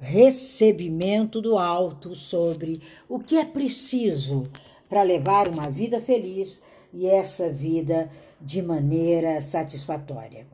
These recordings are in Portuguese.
recebimento do alto sobre o que é preciso para levar uma vida feliz e essa vida de maneira satisfatória.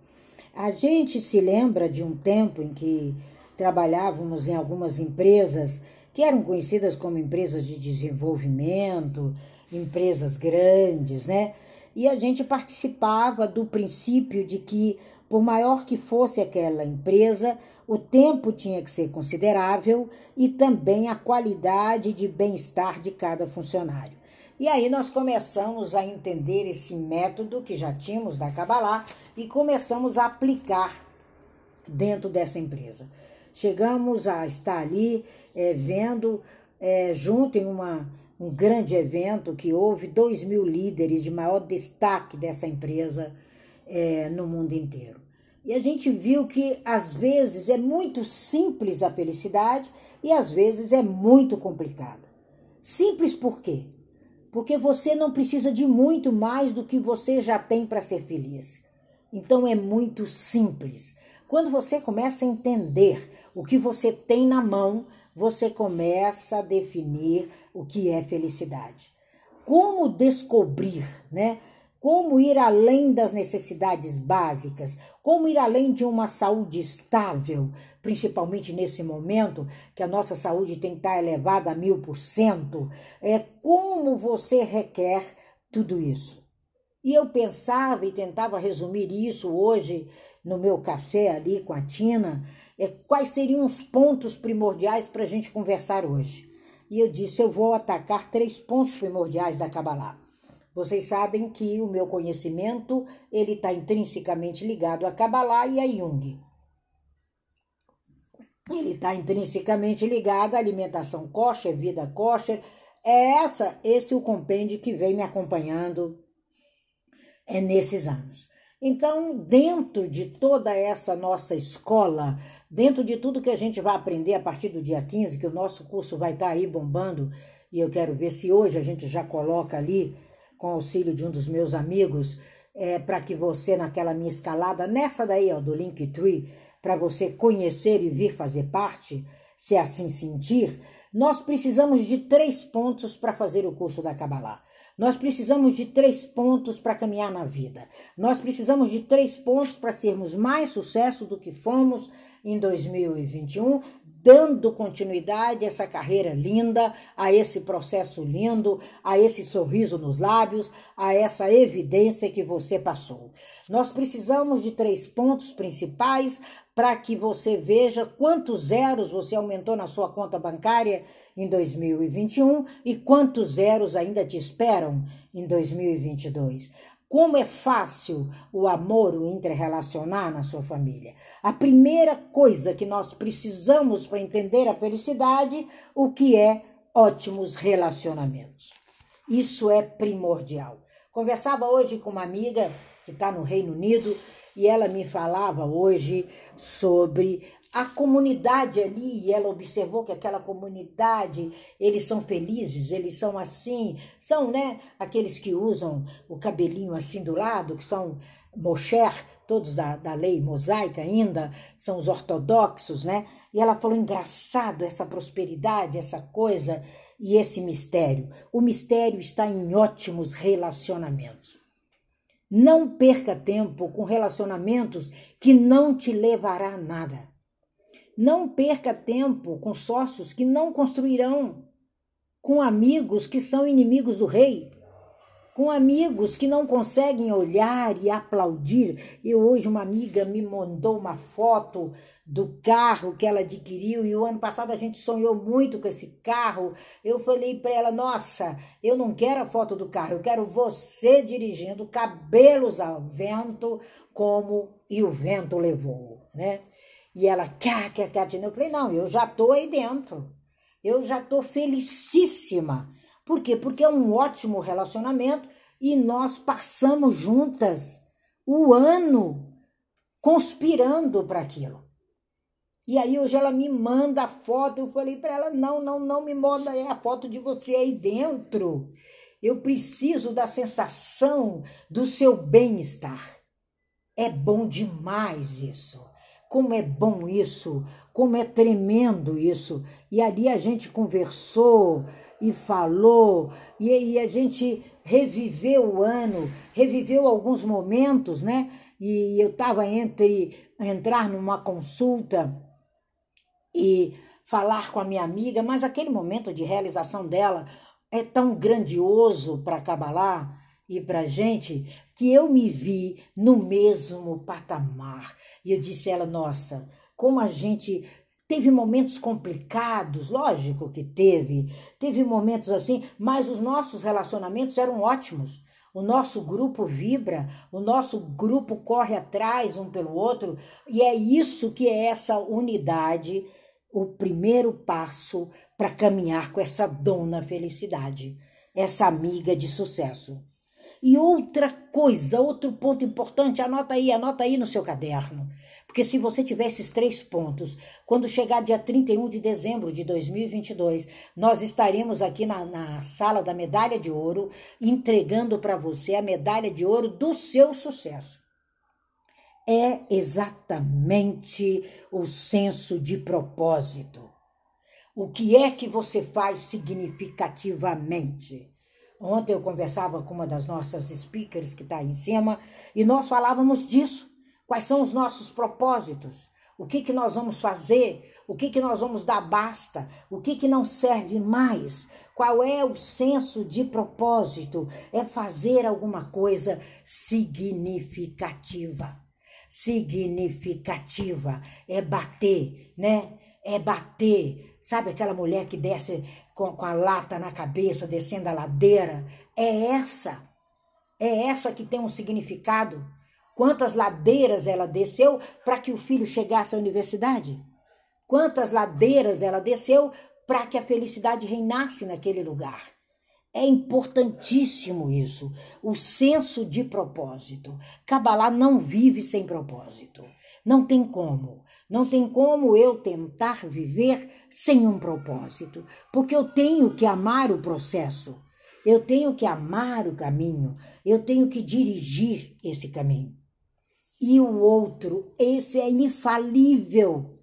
A gente se lembra de um tempo em que trabalhávamos em algumas empresas que eram conhecidas como empresas de desenvolvimento, empresas grandes, né? E a gente participava do princípio de que, por maior que fosse aquela empresa, o tempo tinha que ser considerável e também a qualidade de bem-estar de cada funcionário. E aí nós começamos a entender esse método que já tínhamos da Kabbalah e começamos a aplicar dentro dessa empresa. Chegamos a estar ali é, vendo é, junto em uma, um grande evento que houve dois mil líderes de maior destaque dessa empresa é, no mundo inteiro. E a gente viu que às vezes é muito simples a felicidade e às vezes é muito complicada. Simples por quê? porque você não precisa de muito mais do que você já tem para ser feliz. Então é muito simples. Quando você começa a entender o que você tem na mão, você começa a definir o que é felicidade. Como descobrir, né? como ir além das necessidades básicas, como ir além de uma saúde estável, principalmente nesse momento que a nossa saúde tem que estar elevada a mil por cento, é como você requer tudo isso. E eu pensava e tentava resumir isso hoje no meu café ali com a Tina, é, quais seriam os pontos primordiais para a gente conversar hoje. E eu disse, eu vou atacar três pontos primordiais da Kabbalah. Vocês sabem que o meu conhecimento ele está intrinsecamente ligado a Kabbalah e a Jung. Ele está intrinsecamente ligado à alimentação kosher, vida kosher. É essa, esse o compêndio que vem me acompanhando é nesses anos. Então, dentro de toda essa nossa escola, dentro de tudo que a gente vai aprender a partir do dia 15, que o nosso curso vai estar tá aí bombando, e eu quero ver se hoje a gente já coloca ali com auxílio de um dos meus amigos, é, para que você, naquela minha escalada, nessa daí, ó, do Linktree, para você conhecer e vir fazer parte, se assim sentir, nós precisamos de três pontos para fazer o curso da Kabbalah. Nós precisamos de três pontos para caminhar na vida. Nós precisamos de três pontos para sermos mais sucesso do que fomos em 2021, dando continuidade a essa carreira linda, a esse processo lindo, a esse sorriso nos lábios, a essa evidência que você passou. Nós precisamos de três pontos principais para que você veja quantos zeros você aumentou na sua conta bancária em 2021 e quantos zeros ainda te esperam em 2022. Como é fácil o amor, o interrelacionar na sua família. A primeira coisa que nós precisamos para entender a felicidade, o que é ótimos relacionamentos. Isso é primordial. Conversava hoje com uma amiga que está no Reino Unido e ela me falava hoje sobre a comunidade ali, e ela observou que aquela comunidade, eles são felizes, eles são assim, são, né, aqueles que usam o cabelinho assim do lado, que são Mosher, todos da, da lei mosaica ainda, são os ortodoxos, né? E ela falou: engraçado essa prosperidade, essa coisa e esse mistério. O mistério está em ótimos relacionamentos. Não perca tempo com relacionamentos que não te levará a nada. Não perca tempo com sócios que não construirão, com amigos que são inimigos do rei, com amigos que não conseguem olhar e aplaudir. E hoje uma amiga me mandou uma foto do carro que ela adquiriu e o ano passado a gente sonhou muito com esse carro. Eu falei para ela: "Nossa, eu não quero a foto do carro, eu quero você dirigindo, cabelos ao vento, como e o vento levou", né? E ela, cá, cá, cá, eu falei, não, eu já tô aí dentro. Eu já tô felicíssima. Por quê? Porque é um ótimo relacionamento e nós passamos juntas o ano conspirando para aquilo. E aí hoje ela me manda a foto, eu falei para ela, não, não, não me manda é a foto de você aí dentro. Eu preciso da sensação do seu bem-estar. É bom demais isso. Como é bom isso, como é tremendo isso. E ali a gente conversou e falou, e, e a gente reviveu o ano, reviveu alguns momentos, né? E eu estava entre entrar numa consulta e falar com a minha amiga, mas aquele momento de realização dela é tão grandioso para Cabalá e para gente que eu me vi no mesmo patamar. E eu disse a ela: Nossa, como a gente teve momentos complicados, lógico que teve, teve momentos assim, mas os nossos relacionamentos eram ótimos. O nosso grupo vibra, o nosso grupo corre atrás um pelo outro, e é isso que é essa unidade, o primeiro passo para caminhar com essa dona felicidade, essa amiga de sucesso. E outra coisa, outro ponto importante, anota aí, anota aí no seu caderno. Porque se você tiver esses três pontos, quando chegar dia 31 de dezembro de 2022, nós estaremos aqui na, na sala da medalha de ouro, entregando para você a medalha de ouro do seu sucesso. É exatamente o senso de propósito. O que é que você faz significativamente? Ontem eu conversava com uma das nossas speakers que está em cima e nós falávamos disso. Quais são os nossos propósitos? O que, que nós vamos fazer? O que, que nós vamos dar basta? O que, que não serve mais? Qual é o senso de propósito? É fazer alguma coisa significativa. Significativa. É bater, né? É bater. Sabe aquela mulher que desce com, com a lata na cabeça, descendo a ladeira? É essa. É essa que tem um significado. Quantas ladeiras ela desceu para que o filho chegasse à universidade? Quantas ladeiras ela desceu para que a felicidade reinasse naquele lugar? É importantíssimo isso, o senso de propósito. Cabalá não vive sem propósito. Não tem como. Não tem como eu tentar viver sem um propósito, porque eu tenho que amar o processo. Eu tenho que amar o caminho, eu tenho que dirigir esse caminho e o outro. Esse é infalível.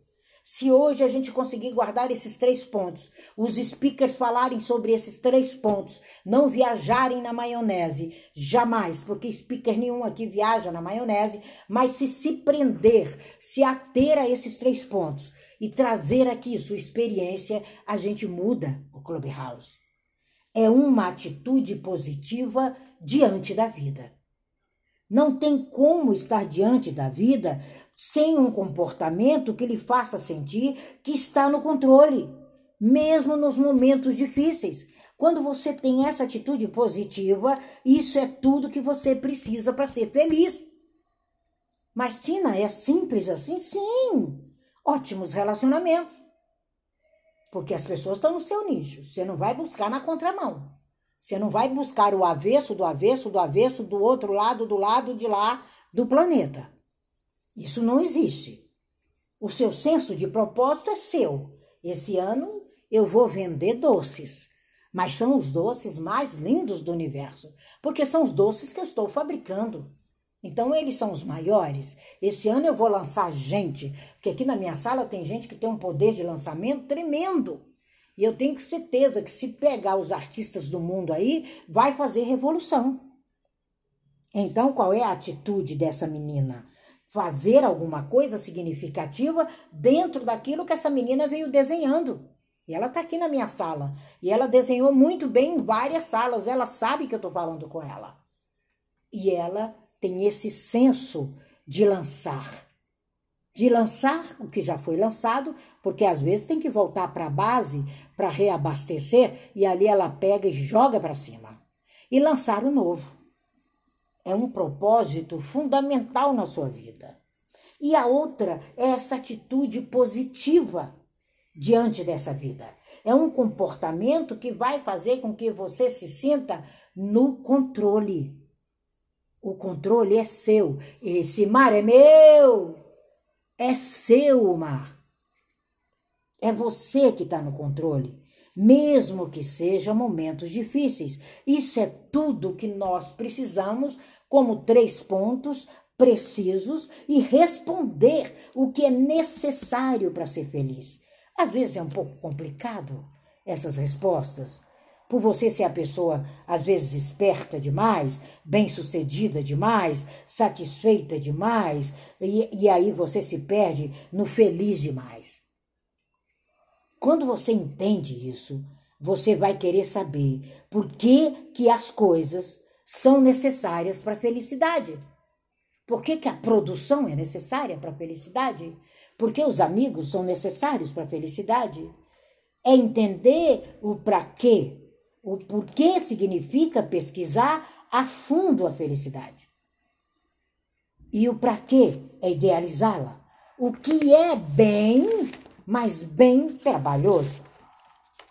Se hoje a gente conseguir guardar esses três pontos, os speakers falarem sobre esses três pontos, não viajarem na maionese, jamais, porque speaker nenhum aqui viaja na maionese, mas se se prender, se ater a esses três pontos e trazer aqui sua experiência, a gente muda o Clubhouse. É uma atitude positiva diante da vida. Não tem como estar diante da vida sem um comportamento que lhe faça sentir que está no controle, mesmo nos momentos difíceis. Quando você tem essa atitude positiva, isso é tudo que você precisa para ser feliz. Mas, Tina, é simples assim? Sim! Ótimos relacionamentos. Porque as pessoas estão no seu nicho. Você não vai buscar na contramão. Você não vai buscar o avesso do avesso do avesso do outro lado do lado de lá do planeta. Isso não existe. O seu senso de propósito é seu. Esse ano eu vou vender doces, mas são os doces mais lindos do universo, porque são os doces que eu estou fabricando. Então eles são os maiores. Esse ano eu vou lançar gente, porque aqui na minha sala tem gente que tem um poder de lançamento tremendo. E eu tenho certeza que se pegar os artistas do mundo aí, vai fazer revolução. Então, qual é a atitude dessa menina? Fazer alguma coisa significativa dentro daquilo que essa menina veio desenhando. E ela está aqui na minha sala. E ela desenhou muito bem em várias salas. Ela sabe que eu estou falando com ela. E ela tem esse senso de lançar de lançar o que já foi lançado, porque às vezes tem que voltar para a base para reabastecer e ali ela pega e joga para cima. E lançar o novo. É um propósito fundamental na sua vida. E a outra é essa atitude positiva diante dessa vida. É um comportamento que vai fazer com que você se sinta no controle. O controle é seu. Esse mar é meu. É seu o mar. É você que está no controle, mesmo que sejam momentos difíceis. Isso é tudo que nós precisamos como três pontos precisos e responder o que é necessário para ser feliz. Às vezes é um pouco complicado essas respostas, por você ser a pessoa às vezes esperta demais, bem-sucedida demais, satisfeita demais, e, e aí você se perde no feliz demais. Quando você entende isso, você vai querer saber por que, que as coisas são necessárias para a felicidade. Por que, que a produção é necessária para a felicidade? Por que os amigos são necessários para a felicidade? É entender o para quê o porquê significa pesquisar a fundo a felicidade. E o para quê é idealizá-la. O que é bem, mas bem trabalhoso.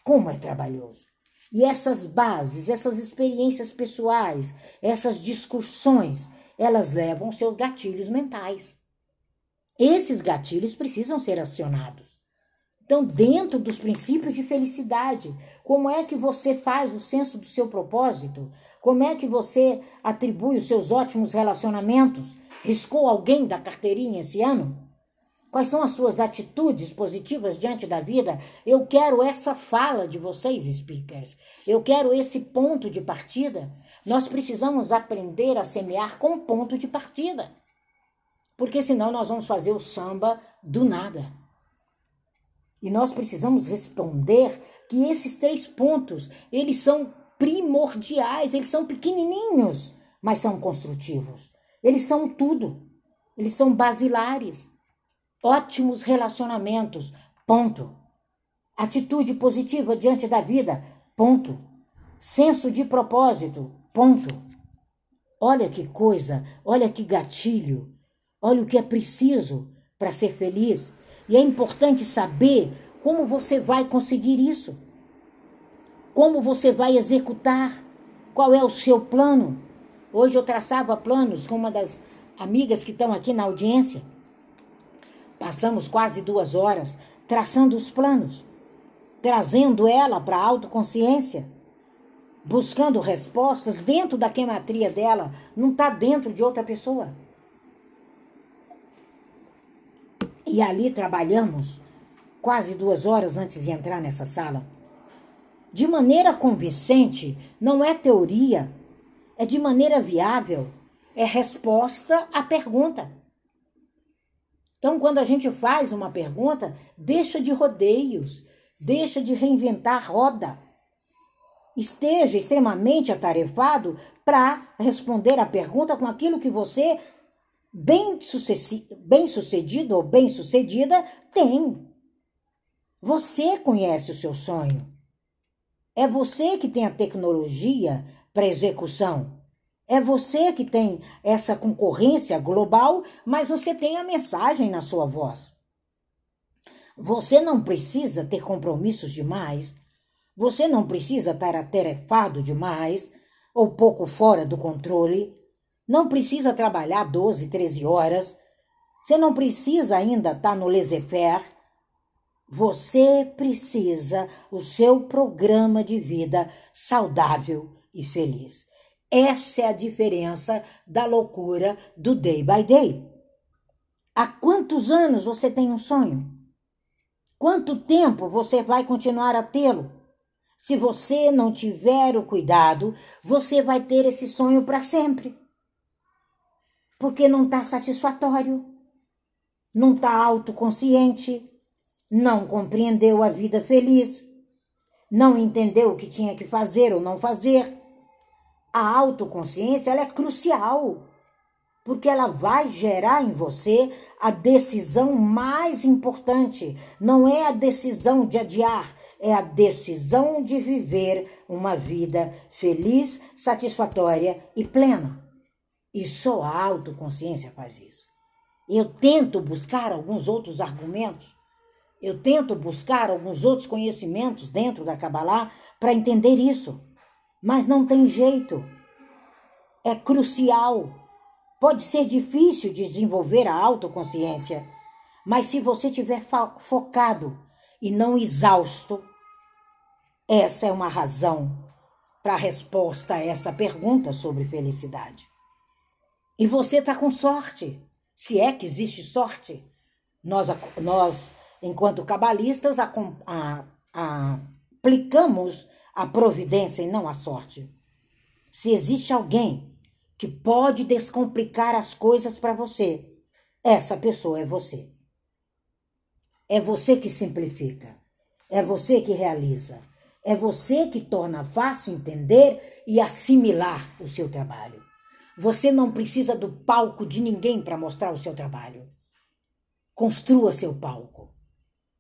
Como é trabalhoso? E essas bases, essas experiências pessoais, essas discussões, elas levam seus gatilhos mentais. Esses gatilhos precisam ser acionados. Então, dentro dos princípios de felicidade, como é que você faz o senso do seu propósito? Como é que você atribui os seus ótimos relacionamentos? Riscou alguém da carteirinha esse ano? Quais são as suas atitudes positivas diante da vida? Eu quero essa fala de vocês, speakers. Eu quero esse ponto de partida. Nós precisamos aprender a semear com ponto de partida. Porque senão nós vamos fazer o samba do nada. E nós precisamos responder que esses três pontos, eles são primordiais, eles são pequenininhos, mas são construtivos. Eles são tudo. Eles são basilares. Ótimos relacionamentos, ponto. Atitude positiva diante da vida, ponto. Senso de propósito, ponto. Olha que coisa, olha que gatilho. Olha o que é preciso para ser feliz e é importante saber como você vai conseguir isso. Como você vai executar. Qual é o seu plano? Hoje eu traçava planos com uma das amigas que estão aqui na audiência. Passamos quase duas horas traçando os planos, trazendo ela para a autoconsciência, buscando respostas dentro da queimatria dela, não está dentro de outra pessoa. E ali trabalhamos quase duas horas antes de entrar nessa sala. De maneira convincente, não é teoria, é de maneira viável, é resposta à pergunta. Então, quando a gente faz uma pergunta, deixa de rodeios, deixa de reinventar roda. Esteja extremamente atarefado para responder a pergunta com aquilo que você bem, bem sucedido ou bem sucedida tem. Você conhece o seu sonho. É você que tem a tecnologia para execução. É você que tem essa concorrência global, mas você tem a mensagem na sua voz. Você não precisa ter compromissos demais. Você não precisa estar atarefado demais ou pouco fora do controle. Não precisa trabalhar 12, 13 horas. Você não precisa ainda estar no laissez-faire. Você precisa o seu programa de vida saudável e feliz. Essa é a diferença da loucura do day by day. Há quantos anos você tem um sonho? Quanto tempo você vai continuar a tê-lo? Se você não tiver o cuidado, você vai ter esse sonho para sempre porque não está satisfatório, não está autoconsciente, não compreendeu a vida feliz, não entendeu o que tinha que fazer ou não fazer. A autoconsciência ela é crucial, porque ela vai gerar em você a decisão mais importante. Não é a decisão de adiar, é a decisão de viver uma vida feliz, satisfatória e plena. E só a autoconsciência faz isso. Eu tento buscar alguns outros argumentos, eu tento buscar alguns outros conhecimentos dentro da Kabbalah para entender isso, mas não tem jeito. É crucial. Pode ser difícil desenvolver a autoconsciência, mas se você tiver focado e não exausto, essa é uma razão para a resposta a essa pergunta sobre felicidade. E você está com sorte, se é que existe sorte. Nós, nós enquanto cabalistas, aplicamos a providência e não a sorte. Se existe alguém que pode descomplicar as coisas para você, essa pessoa é você. É você que simplifica. É você que realiza. É você que torna fácil entender e assimilar o seu trabalho. Você não precisa do palco de ninguém para mostrar o seu trabalho. Construa seu palco.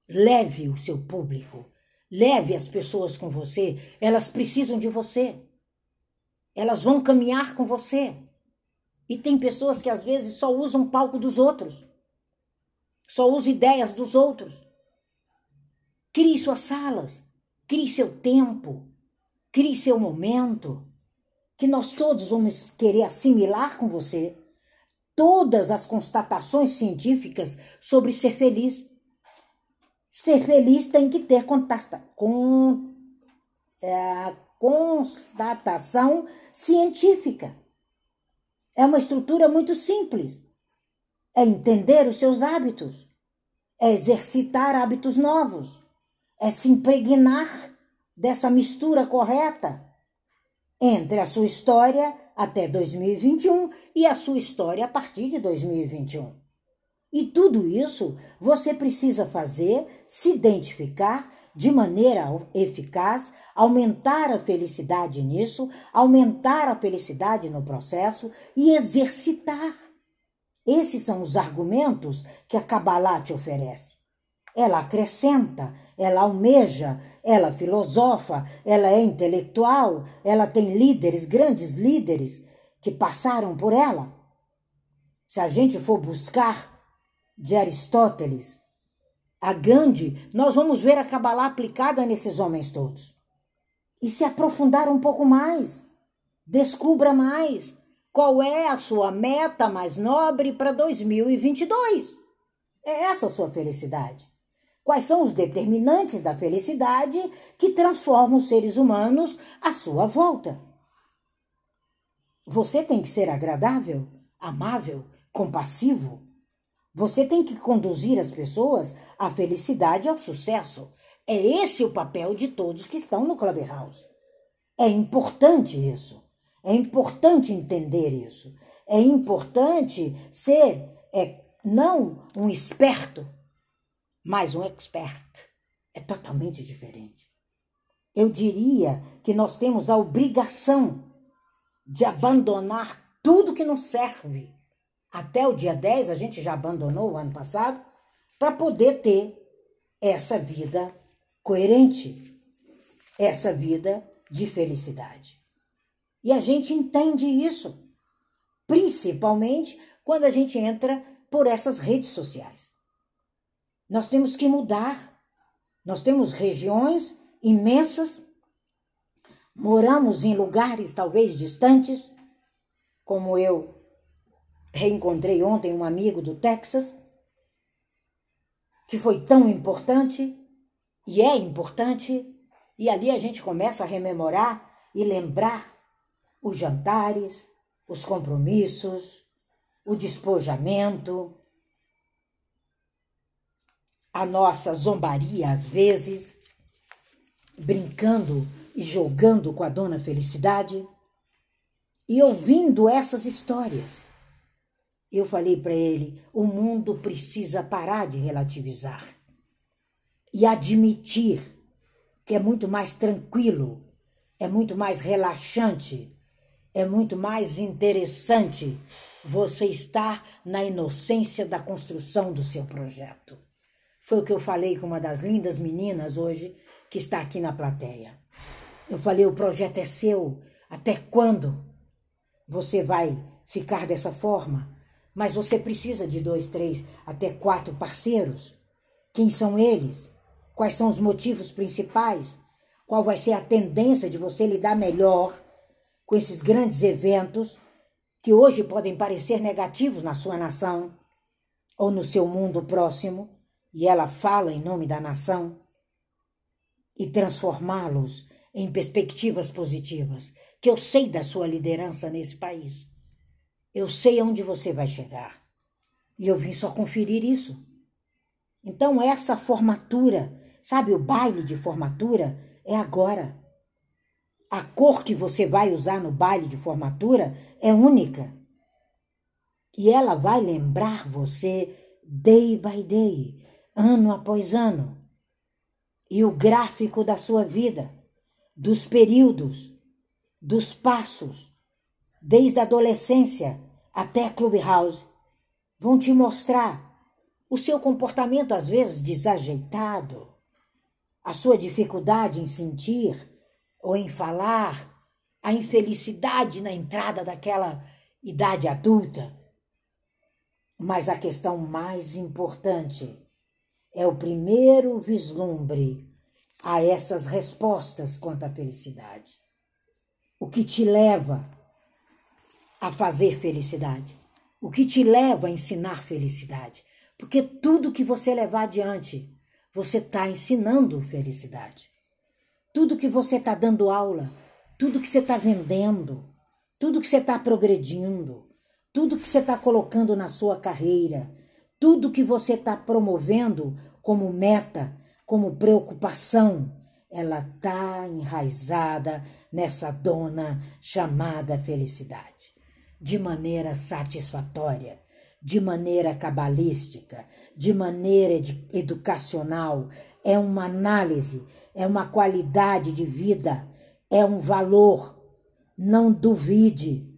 Leve o seu público. Leve as pessoas com você. Elas precisam de você. Elas vão caminhar com você. E tem pessoas que às vezes só usam palco dos outros. Só usam ideias dos outros. Crie suas salas. Crie seu tempo. Crie seu momento. Que nós todos vamos querer assimilar com você todas as constatações científicas sobre ser feliz. Ser feliz tem que ter contasta, com, é, constatação científica. É uma estrutura muito simples. É entender os seus hábitos, é exercitar hábitos novos, é se impregnar dessa mistura correta entre a sua história até 2021 e a sua história a partir de 2021. E tudo isso você precisa fazer, se identificar de maneira eficaz, aumentar a felicidade nisso, aumentar a felicidade no processo e exercitar. Esses são os argumentos que a Kabbalah te oferece. Ela acrescenta, ela almeja, ela filosofa, ela é intelectual, ela tem líderes, grandes líderes que passaram por ela. Se a gente for buscar de Aristóteles a Gandhi, nós vamos ver a Kabbalah aplicada nesses homens todos. E se aprofundar um pouco mais. Descubra mais qual é a sua meta mais nobre para 2022. É essa a sua felicidade. Quais são os determinantes da felicidade que transformam os seres humanos à sua volta? Você tem que ser agradável, amável, compassivo, você tem que conduzir as pessoas à felicidade e ao sucesso. É esse o papel de todos que estão no Clubhouse. É importante isso. É importante entender isso. É importante ser é, não um esperto, mas um expert. É totalmente diferente. Eu diria que nós temos a obrigação de abandonar tudo que não serve até o dia 10, a gente já abandonou o ano passado, para poder ter essa vida coerente, essa vida de felicidade. E a gente entende isso, principalmente quando a gente entra por essas redes sociais. Nós temos que mudar. Nós temos regiões imensas, moramos em lugares talvez distantes, como eu Reencontrei ontem um amigo do Texas, que foi tão importante e é importante, e ali a gente começa a rememorar e lembrar os jantares, os compromissos, o despojamento, a nossa zombaria às vezes, brincando e jogando com a dona Felicidade e ouvindo essas histórias eu falei para ele: o mundo precisa parar de relativizar e admitir que é muito mais tranquilo, é muito mais relaxante, é muito mais interessante você estar na inocência da construção do seu projeto. Foi o que eu falei com uma das lindas meninas hoje que está aqui na plateia. Eu falei: o projeto é seu. Até quando você vai ficar dessa forma? Mas você precisa de dois, três, até quatro parceiros. Quem são eles? Quais são os motivos principais? Qual vai ser a tendência de você lidar melhor com esses grandes eventos que hoje podem parecer negativos na sua nação ou no seu mundo próximo, e ela fala em nome da nação, e transformá-los em perspectivas positivas, que eu sei da sua liderança nesse país. Eu sei aonde você vai chegar. E eu vim só conferir isso. Então, essa formatura, sabe, o baile de formatura é agora. A cor que você vai usar no baile de formatura é única. E ela vai lembrar você day by day, ano após ano. E o gráfico da sua vida, dos períodos, dos passos, desde a adolescência até Clubhouse, vão te mostrar o seu comportamento às vezes desajeitado, a sua dificuldade em sentir ou em falar, a infelicidade na entrada daquela idade adulta. Mas a questão mais importante é o primeiro vislumbre a essas respostas quanto à felicidade. O que te leva a fazer felicidade? O que te leva a ensinar felicidade? Porque tudo que você levar adiante, você está ensinando felicidade. Tudo que você está dando aula, tudo que você está vendendo, tudo que você está progredindo, tudo que você está colocando na sua carreira, tudo que você está promovendo como meta, como preocupação, ela está enraizada nessa dona chamada felicidade, de maneira satisfatória, de maneira cabalística, de maneira ed educacional, é uma análise é uma qualidade de vida, é um valor. Não duvide.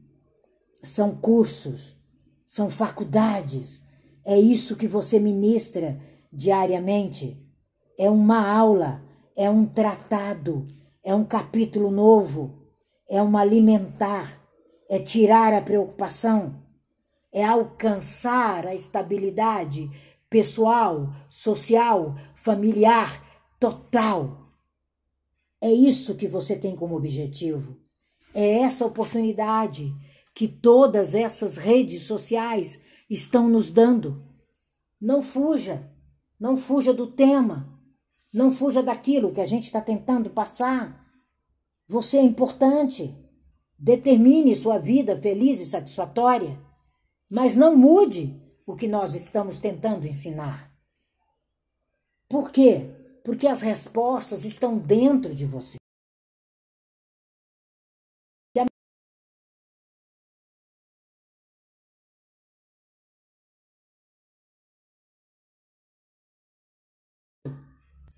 São cursos, são faculdades. É isso que você ministra diariamente. É uma aula, é um tratado, é um capítulo novo, é um alimentar, é tirar a preocupação, é alcançar a estabilidade pessoal, social, familiar total. É isso que você tem como objetivo. É essa oportunidade que todas essas redes sociais estão nos dando. Não fuja, não fuja do tema, não fuja daquilo que a gente está tentando passar. Você é importante. Determine sua vida feliz e satisfatória, mas não mude o que nós estamos tentando ensinar. Por quê? porque as respostas estão dentro de você.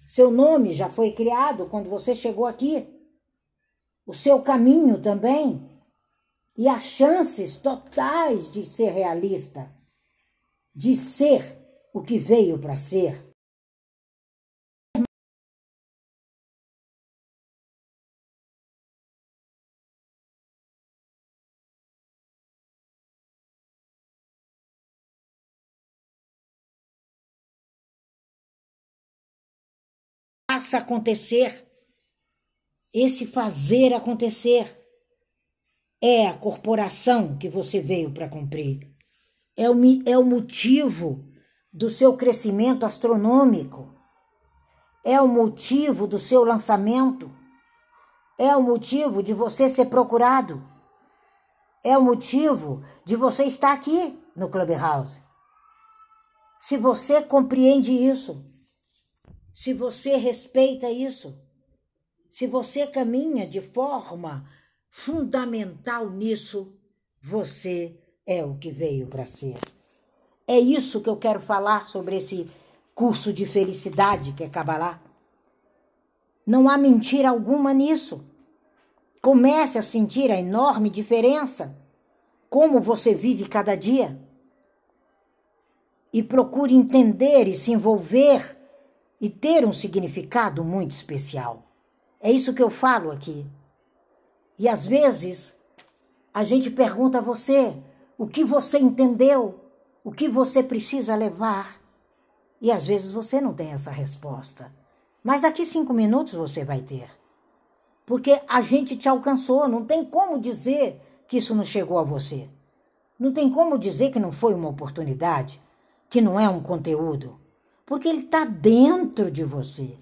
Seu nome já foi criado quando você chegou aqui. O seu caminho também. E as chances totais de ser realista, de ser o que veio para ser. faça acontecer. Esse fazer acontecer é a corporação que você veio para cumprir. É o, é o motivo do seu crescimento astronômico. É o motivo do seu lançamento. É o motivo de você ser procurado. É o motivo de você estar aqui no Clubhouse. Se você compreende isso, se você respeita isso, se você caminha de forma fundamental nisso, você é o que veio para ser. É isso que eu quero falar sobre esse curso de felicidade que é Kabbalah. Não há mentira alguma nisso. Comece a sentir a enorme diferença, como você vive cada dia. E procure entender e se envolver e ter um significado muito especial. É isso que eu falo aqui. E às vezes a gente pergunta a você o que você entendeu, o que você precisa levar. E às vezes você não tem essa resposta. Mas daqui cinco minutos você vai ter. Porque a gente te alcançou, não tem como dizer que isso não chegou a você. Não tem como dizer que não foi uma oportunidade, que não é um conteúdo porque ele está dentro de você.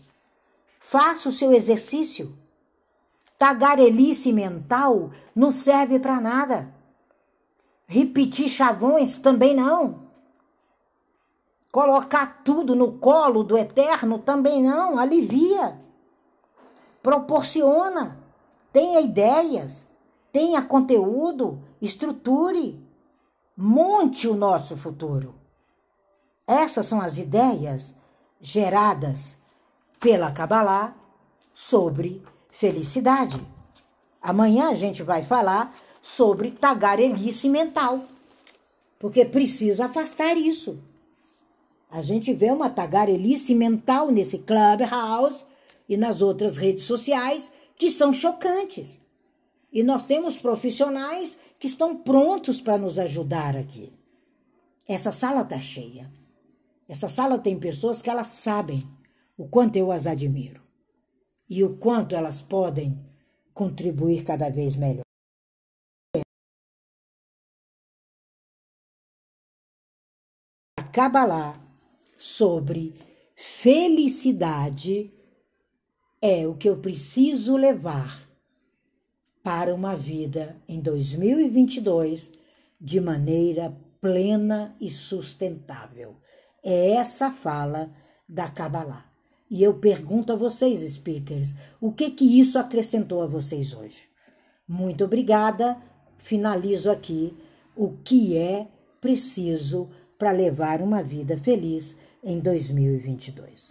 Faça o seu exercício. Tagarelice mental não serve para nada. Repetir chavões também não. Colocar tudo no colo do eterno também não. Alivia. Proporciona. Tenha ideias. Tenha conteúdo. Estruture. Monte o nosso futuro. Essas são as ideias geradas pela Kabbalah sobre felicidade. Amanhã a gente vai falar sobre tagarelice mental, porque precisa afastar isso. A gente vê uma tagarelice mental nesse Clubhouse e nas outras redes sociais que são chocantes. E nós temos profissionais que estão prontos para nos ajudar aqui. Essa sala está cheia. Essa sala tem pessoas que elas sabem o quanto eu as admiro e o quanto elas podem contribuir cada vez melhor. A Kabbalah sobre felicidade é o que eu preciso levar para uma vida em 2022 de maneira plena e sustentável. É essa fala da Kabbalah. E eu pergunto a vocês, speakers, o que que isso acrescentou a vocês hoje? Muito obrigada. Finalizo aqui o que é preciso para levar uma vida feliz em 2022.